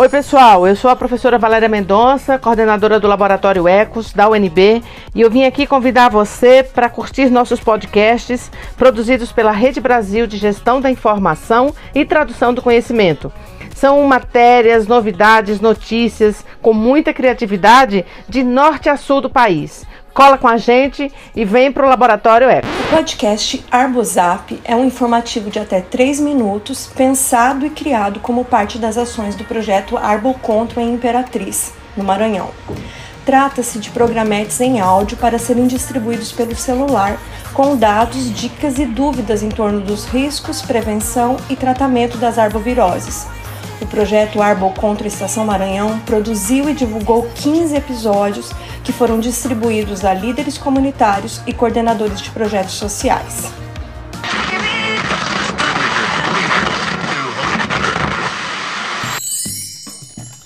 Oi, pessoal. Eu sou a professora Valéria Mendonça, coordenadora do Laboratório Ecos da UNB, e eu vim aqui convidar você para curtir nossos podcasts produzidos pela Rede Brasil de Gestão da Informação e Tradução do Conhecimento. São matérias, novidades, notícias com muita criatividade de norte a sul do país. Cola com a gente e vem para o Laboratório Eco. O podcast Arbozap é um informativo de até 3 minutos, pensado e criado como parte das ações do projeto Arbocontro em Imperatriz, no Maranhão. Trata-se de programetes em áudio para serem distribuídos pelo celular, com dados, dicas e dúvidas em torno dos riscos, prevenção e tratamento das arboviroses o projeto Arbol contra a Estação Maranhão produziu e divulgou 15 episódios que foram distribuídos a líderes comunitários e coordenadores de projetos sociais.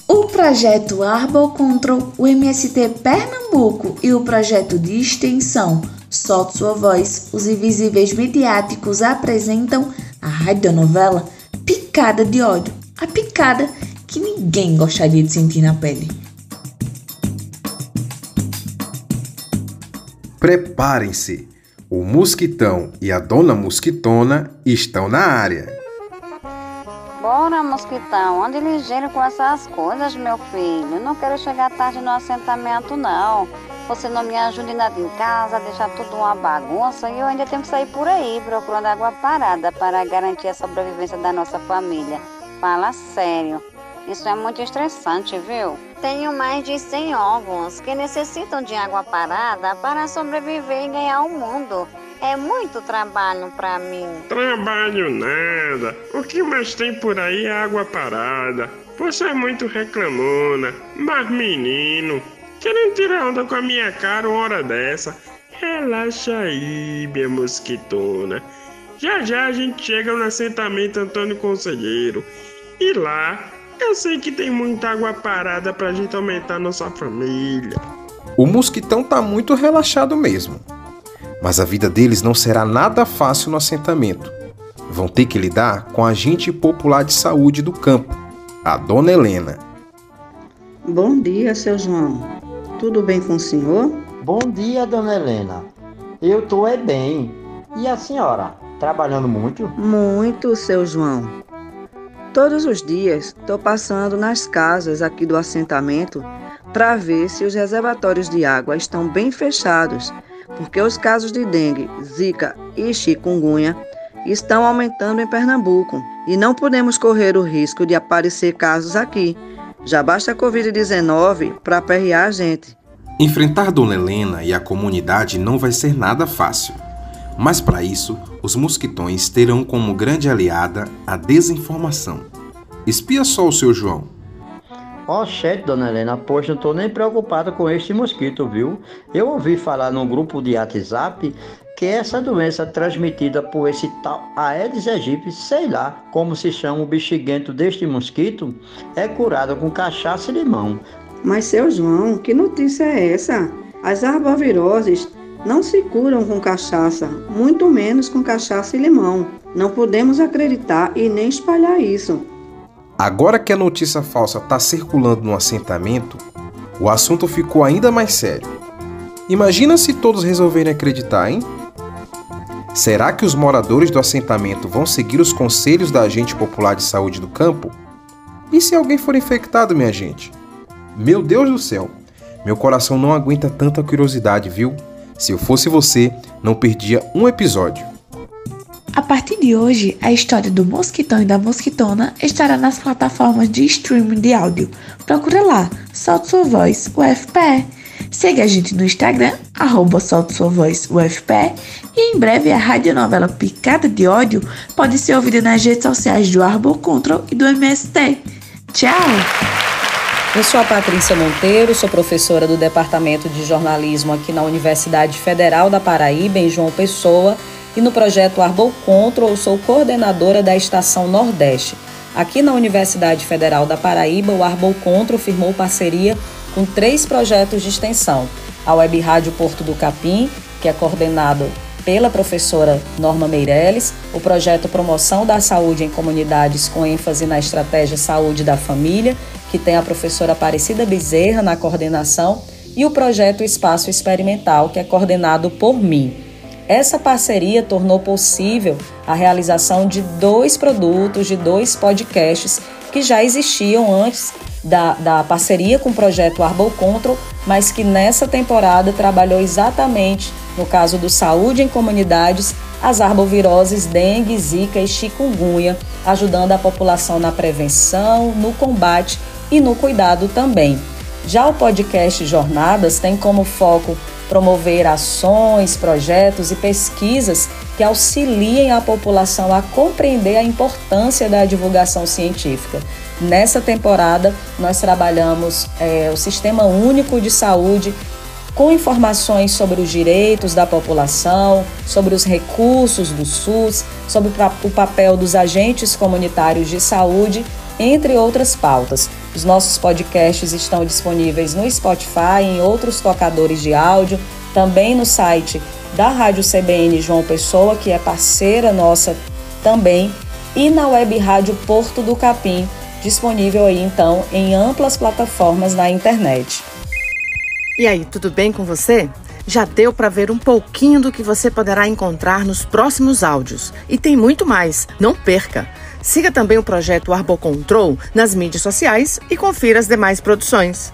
O projeto Arbol Control, o MST Pernambuco e o projeto de extensão Solte Sua Voz, os invisíveis mediáticos apresentam a radionovela Picada de Ódio a picada que ninguém gostaria de sentir na pele. Preparem-se! O mosquitão e a dona mosquitona estão na área. Bora, mosquitão, ande ligeiro com essas coisas, meu filho. Não quero chegar tarde no assentamento, não. Você não me ajuda em nada em casa, deixa tudo uma bagunça e eu ainda tenho que sair por aí procurando água parada para garantir a sobrevivência da nossa família. Fala sério. Isso é muito estressante, viu? Tenho mais de 100 órgãos que necessitam de água parada para sobreviver e ganhar o mundo. É muito trabalho para mim. Trabalho nada. O que mais tem por aí é água parada. Você é muito reclamona. Mas menino, querendo tirar onda com a minha cara uma hora dessa. Relaxa aí, minha mosquitona. Já já a gente chega no assentamento Antônio Conselheiro e lá, eu sei que tem muita água parada pra gente aumentar nossa família. O mosquitão tá muito relaxado mesmo. Mas a vida deles não será nada fácil no assentamento. Vão ter que lidar com a agente popular de saúde do campo, a dona Helena. Bom dia, seu João. Tudo bem com o senhor? Bom dia, dona Helena. Eu tô é bem. E a senhora, trabalhando muito? Muito, seu João. Todos os dias estou passando nas casas aqui do assentamento para ver se os reservatórios de água estão bem fechados, porque os casos de dengue, zika e chikungunya estão aumentando em Pernambuco e não podemos correr o risco de aparecer casos aqui. Já basta a Covid-19 para aperrear a gente. Enfrentar Dona Helena e a comunidade não vai ser nada fácil. Mas para isso, os mosquitões terão como grande aliada a desinformação. Espia só o seu João. Oxente, dona Helena, pois não estou nem preocupado com este mosquito, viu? Eu ouvi falar num grupo de WhatsApp que essa doença transmitida por esse tal Aedes aegypti, sei lá como se chama o bexiguento deste mosquito, é curada com cachaça e limão. Mas, seu João, que notícia é essa? As arboviroses não se curam com cachaça, muito menos com cachaça e limão. Não podemos acreditar e nem espalhar isso. Agora que a notícia falsa está circulando no assentamento, o assunto ficou ainda mais sério. Imagina se todos resolverem acreditar, hein? Será que os moradores do assentamento vão seguir os conselhos da agente popular de saúde do campo? E se alguém for infectado, minha gente? Meu Deus do céu! Meu coração não aguenta tanta curiosidade, viu? Se eu fosse você, não perdia um episódio. A partir de hoje, a história do Mosquitão e da Mosquitona estará nas plataformas de streaming de áudio. Procura lá, Solte Sua Voz UFPE. Siga a gente no Instagram, arroba Solte Sua Voz UFPE. E em breve a radionovela Picada de Ódio pode ser ouvida nas redes sociais do Arbor Control e do MST. Tchau! Eu sou a Patrícia Monteiro, sou professora do Departamento de Jornalismo aqui na Universidade Federal da Paraíba, em João Pessoa, e no projeto Arbol Control sou coordenadora da Estação Nordeste. Aqui na Universidade Federal da Paraíba, o Arbol Control firmou parceria com três projetos de extensão. A Web Rádio Porto do Capim, que é coordenado pela professora Norma Meirelles, o projeto Promoção da Saúde em Comunidades com ênfase na estratégia Saúde da Família, que tem a professora Aparecida Bezerra na coordenação, e o projeto Espaço Experimental, que é coordenado por mim. Essa parceria tornou possível a realização de dois produtos, de dois podcasts que já existiam antes da, da parceria com o projeto Arbol Control, mas que nessa temporada trabalhou exatamente, no caso do Saúde em Comunidades, as arboviroses dengue, zika e chikungunya, ajudando a população na prevenção, no combate e no cuidado também. Já o podcast Jornadas tem como foco promover ações, projetos e pesquisas que auxiliem a população a compreender a importância da divulgação científica. Nessa temporada, nós trabalhamos é, o Sistema Único de Saúde com informações sobre os direitos da população, sobre os recursos do SUS, sobre o papel dos agentes comunitários de saúde, entre outras pautas. Os nossos podcasts estão disponíveis no Spotify e em outros tocadores de áudio, também no site da Rádio CBN João Pessoa, que é parceira nossa também, e na Web Rádio Porto do Capim, disponível aí então em amplas plataformas na internet. E aí, tudo bem com você? Já deu para ver um pouquinho do que você poderá encontrar nos próximos áudios. E tem muito mais, não perca! Siga também o projeto Arbocontrol nas mídias sociais e confira as demais produções.